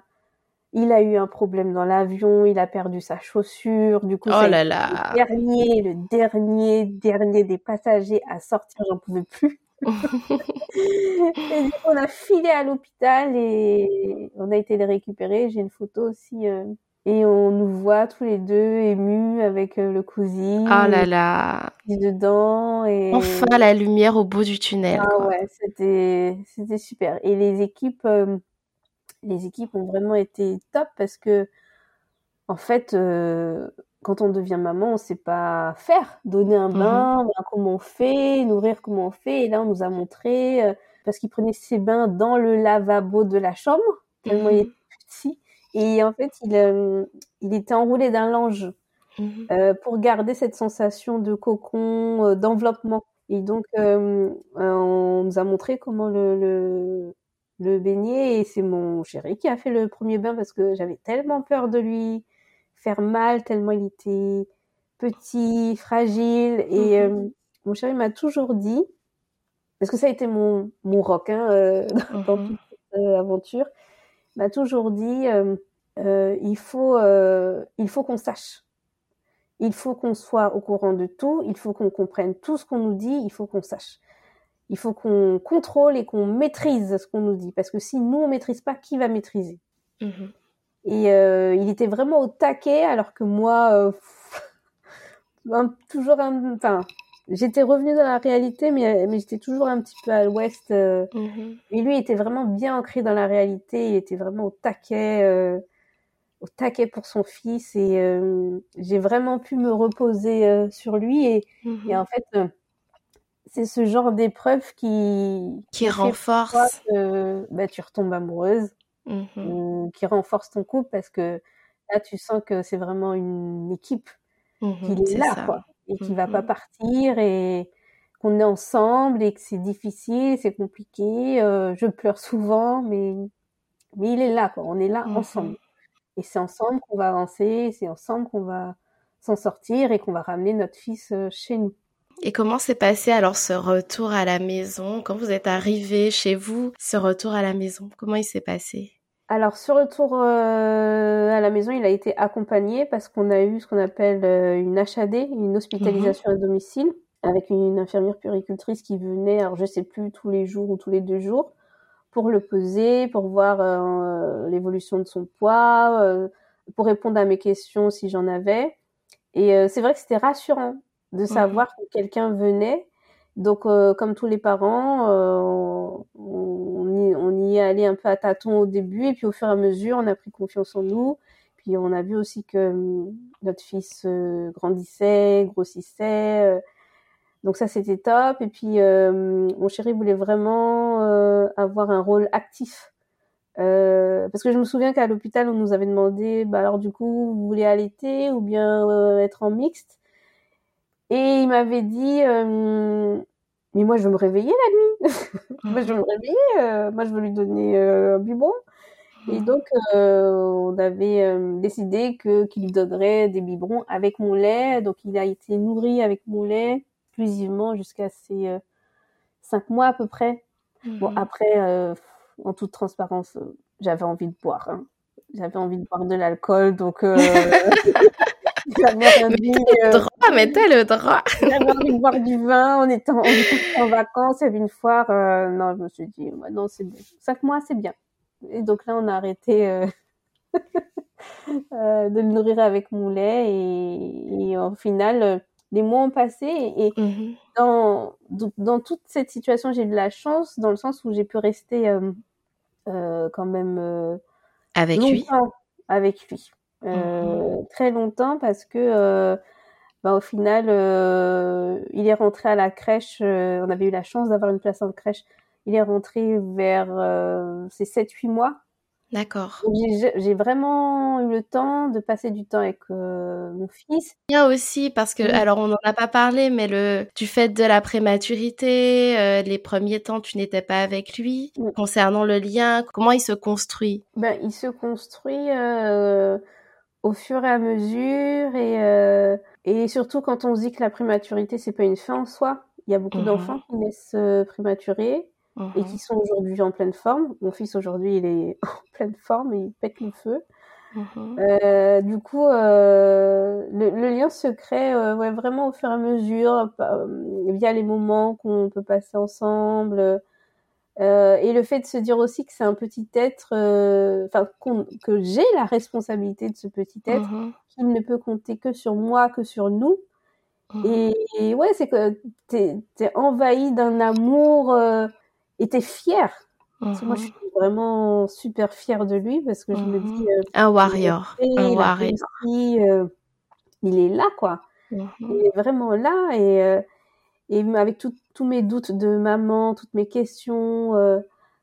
il a eu un problème dans l'avion, il a perdu sa chaussure, du coup, oh là là. le dernier, le dernier, dernier des passagers à sortir, j'en pouvais plus. et on a filé à l'hôpital et on a été les récupérer. J'ai une photo aussi. Euh, et on nous voit tous les deux émus avec euh, le cousin. Oh là là. Dedans et. Enfin la lumière au bout du tunnel. Ah ouais, c'était, c'était super. Et les équipes, euh, les équipes ont vraiment été top parce que, en fait, euh, quand on devient maman, on ne sait pas faire, donner un bain, mmh comment on fait, nourrir comment on fait. Et là, on nous a montré, euh, parce qu'il prenait ses bains dans le lavabo de la chambre, tellement il mmh était petit. Et en fait, il, euh, il était enroulé d'un linge mmh pour garder cette sensation de cocon, d'enveloppement. Et donc, on nous a montré comment le, le baigner et c'est mon chéri qui a fait le premier bain parce que j'avais tellement peur de lui faire mal, tellement il était petit, fragile et mmh euh, mon chéri m'a toujours dit, parce que ça a été mon, mon rock hein, euh, dans mmh toute cette euh, aventure, m'a toujours dit il faut, il faut qu'on sache. Il faut qu'on soit au courant de tout, il faut qu'on comprenne tout ce qu'on nous dit, il faut qu'on sache il faut qu'on contrôle et qu'on maîtrise ce qu'on nous dit. Parce que si nous, on maîtrise pas, qui va maîtriser? Mhm. Et euh, il était vraiment au taquet, alors que moi, euh, toujours un... Enfin, j'étais revenue dans la réalité, mais, mais j'étais toujours un petit peu à l'ouest. Euh, mhm. Et lui, il était vraiment bien ancré dans la réalité. Il était vraiment au taquet, au taquet pour son fils. Et j'ai vraiment pu me reposer sur lui. Et, mhm. et en fait c'est ce genre d'épreuve qui qui renforce. que bah, tu retombes amoureuse. Mmh ou qui renforce ton couple parce que là tu sens que c'est vraiment une équipe mmh qui est, là quoi et qui va pas mmh partir et qu'on est ensemble et que c'est difficile c'est compliqué. Euh, je pleure souvent mais mais il est là quoi. On est là ensemble. Et c'est ensemble qu'on va avancer, c'est ensemble qu'on va s'en sortir et qu'on va ramener notre fils euh, chez nous. Et comment s'est passé alors ce retour à la maison? Quand vous êtes arrivé chez vous, ce retour à la maison, comment il s'est passé? Alors, ce retour euh, à la maison, il a été accompagné parce qu'on a eu ce qu'on appelle euh, une HAD, une hospitalisation à domicile, avec une infirmière puricultrice qui venait, alors je sais plus, tous les jours ou tous les deux jours, pour le peser, pour voir euh, l'évolution de son poids, pour répondre à mes questions si j'en avais. Et c'est vrai que c'était rassurant de savoir que quelqu'un venait donc, euh, comme tous les parents, euh, on, y, est allé un peu à tâtons au début, et puis au fur et à mesure, on a pris confiance en nous. Puis on a vu aussi que hum, notre fils euh, grandissait, grossissait. donc ça, c'était top. Et puis, mon chéri voulait vraiment avoir un rôle actif. parce que je me souviens qu'à l'hôpital, on nous avait demandé, bah alors du coup, vous voulez allaiter ou bien être en mixte? Et il m'avait dit, euh, mais moi je veux me réveiller la nuit. moi je veux me réveiller. Euh, moi je veux lui donner euh, un biberon. Et donc on avait décidé que qu'il lui donnerait des biberons avec mon lait. Donc il a été nourri avec mon lait exclusivement jusqu'à ses cinq mois à peu près. Bon mhm. après, en toute transparence, j'avais envie de boire. Hein. J'avais envie de boire de l'alcool, donc J'avais envie, le droit, mais t'as le droit. J'avais envie de boire du vin, on était en, en vacances, il y avait une foire. Euh, non, je me suis dit, non, c'est cinq mois, c'est bien. Et donc là, on a arrêté euh, euh, de le nourrir avec mon lait et, et au final, les mois ont passé et, mm-hmm. dans, dans toute cette situation, j'ai eu de la chance dans le sens où j'ai pu rester quand même avec lui. Avec lui. Euh, mmh très longtemps parce que euh, bah, au final, euh, il est rentré à la crèche. on avait eu la chance d'avoir une place en crèche. Il est rentré vers ses 7-8 mois. D'accord. J'ai vraiment eu le temps de passer du temps avec mon fils. Il y a aussi parce que, alors on n'en a pas parlé, mais le du fait de la prématurité, les premiers temps tu n'étais pas avec lui. Concernant le lien, comment il se construit? Ben il se construit au fur et à mesure et, euh, et surtout quand on se dit que la prématurité c'est pas une fin en soi. Il y a beaucoup mmh d'enfants qui naissent euh, prématurés et qui sont aujourd'hui en pleine forme. Mon fils aujourd'hui il est en pleine forme, il pète le feu. Mmh euh, du coup, euh, le, le, lien se crée euh, ouais, vraiment au fur et à mesure, via les moments qu'on peut passer ensemble, euh, et le fait de se dire aussi que c'est un petit être, euh, enfin que j'ai la responsabilité de ce petit être, mmh qu'il ne peut compter que sur moi, que sur nous. Mmh et, ouais, c'est que t'es es envahi d'un amour euh, et t'es fier. Moi, je mmh suis vraiment super fière de lui parce que je me dis un warrior, un warrior. il est là, quoi. Il est vraiment là et et avec tous mes doutes de maman, toutes mes questions, euh,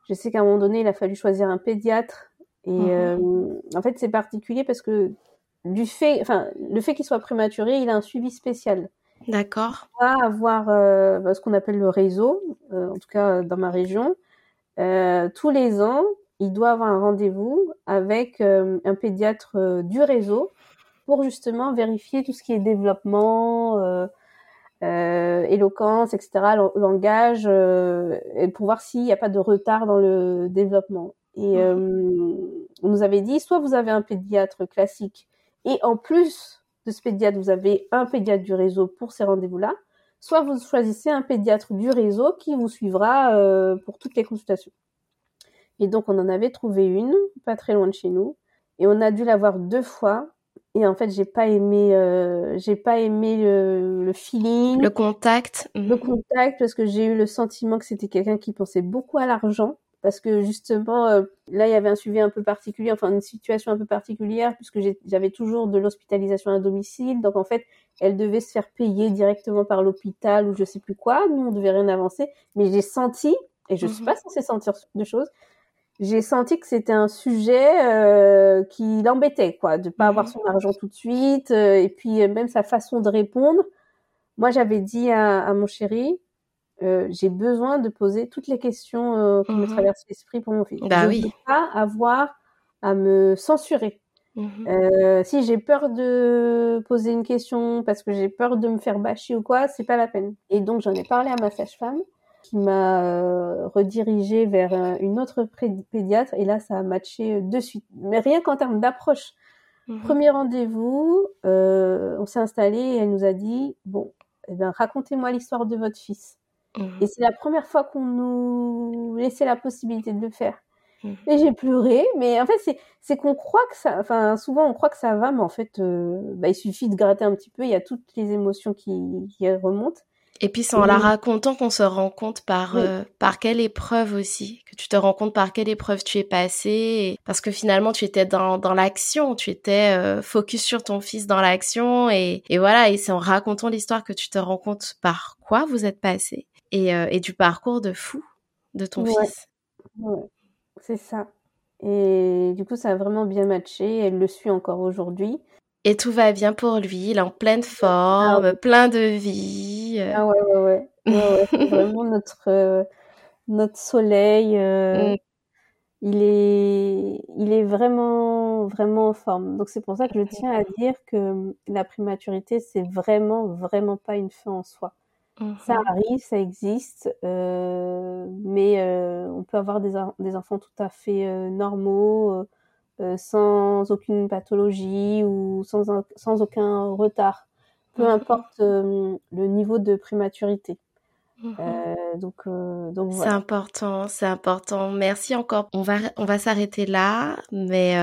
je sais qu'à un moment donné, il a fallu choisir un pédiatre. Et mhm. euh, en fait, c'est particulier parce que du fait, enfin, le fait qu'il soit prématuré, il a un suivi spécial. D'accord. Il va avoir euh, bah, ce qu'on appelle le réseau, en tout cas dans ma région. tous les ans, il doit avoir un rendez-vous avec un pédiatre du réseau pour justement vérifier tout ce qui est développement, euh, éloquence, etc., langage, euh, et pour voir s'il n'y a pas de retard dans le développement. Et euh, on nous avait dit, soit vous avez un pédiatre classique, et en plus de ce pédiatre, vous avez un pédiatre du réseau pour ces rendez-vous-là, soit vous choisissez un pédiatre du réseau qui vous suivra euh, pour toutes les consultations. Et donc on en avait trouvé une, pas très loin de chez nous, et on a dû la voir deux fois et en fait j'ai pas aimé euh, j'ai pas aimé le, le, feeling. Le contact le contact parce que j'ai eu le sentiment que c'était quelqu'un qui pensait beaucoup à l'argent. Parce que justement euh, là il y avait un suivi un peu particulier enfin une situation un peu particulière puisque j'avais toujours de l'hospitalisation à domicile. Donc en fait elle devait se faire payer directement par l'hôpital ou je sais plus quoi. Nous on devait rien avancer. Mais j'ai senti et je suis mhm. pas censée sentir de choses j'ai senti que c'était un sujet euh, qui l'embêtait, quoi, de pas avoir mhm. son argent tout de suite, euh, et puis euh, même sa façon de répondre. Moi, j'avais dit à, à, mon chéri, euh, j'ai besoin de poser toutes les questions qui me mhm. traversent l'esprit pour mon fils. Bah je oui. veux pas avoir à me censurer. Euh, si j'ai peur de poser une question parce que j'ai peur de me faire bâcher ou quoi, c'est pas la peine. Et donc j'en ai parlé à ma sage-femme qui m'a euh, redirigée vers une autre pédiatre et là ça a matché de suite. Mais rien qu'en termes d'approche. Mhm. Premier rendez-vous, euh, on s'est installé et elle nous a dit bon, eh ben, racontez-moi l'histoire de votre fils. Mhm. Et c'est la première fois qu'on nous laissait la possibilité de le faire. Mhm. Et j'ai pleuré, mais en fait, c'est qu'on croit que ça, enfin, souvent on croit que ça va, mais en fait, euh, bah, il suffit de gratter un petit peu, il y a toutes les émotions qui, qui remontent. Et puis c'est en la racontant qu'on se rend compte par euh, par quelle épreuve aussi, que tu te rends compte par quelle épreuve tu es passé, parce que finalement tu étais dans dans l'action, tu étais euh, focus sur ton fils dans l'action et et voilà et c'est en racontant l'histoire que tu te rends compte par quoi vous êtes passé et euh, et du parcours de fou de ton fils. Ouais. C'est ça. Et du coup ça a vraiment bien matché. Elle le suit encore aujourd'hui. Et tout va bien pour lui, il est en pleine forme, ah plein de vie. Euh. Ah ouais, ouais, ouais. ouais, c'est vraiment notre, euh, notre soleil. Euh, mm. il, est, il est vraiment, vraiment en forme. Donc c'est pour ça que je tiens à dire que la prématurité, c'est vraiment, vraiment pas une fin en soi. Ça mm-hmm. arrive, ça existe, mais on peut avoir des, des, enfants tout à fait normaux euh, sans aucune pathologie ou sans, sans aucun retard, peu mhm. importe euh, le niveau de prématurité. Mhm. Euh, donc, donc c'est important, c'est important. Merci encore. On va on va s'arrêter là, mais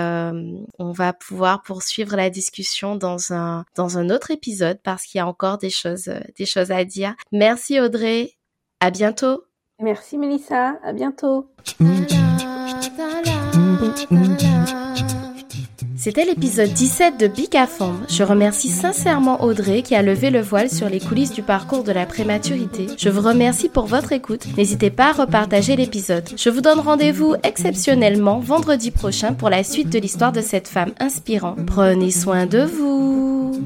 on va pouvoir poursuivre la discussion dans un dans un autre épisode parce qu'il y a encore des choses des choses à dire. Merci Audrey. À bientôt. Merci Melissa. À bientôt. C'était l'épisode 17 de Bicafam. Je remercie sincèrement Audrey qui a levé le voile sur les coulisses du parcours de la prématurité. Je vous remercie pour votre écoute. N'hésitez pas à repartager l'épisode. Je vous donne rendez-vous exceptionnellement vendredi prochain pour la suite de l'histoire de cette femme inspirante. Prenez soin de vous.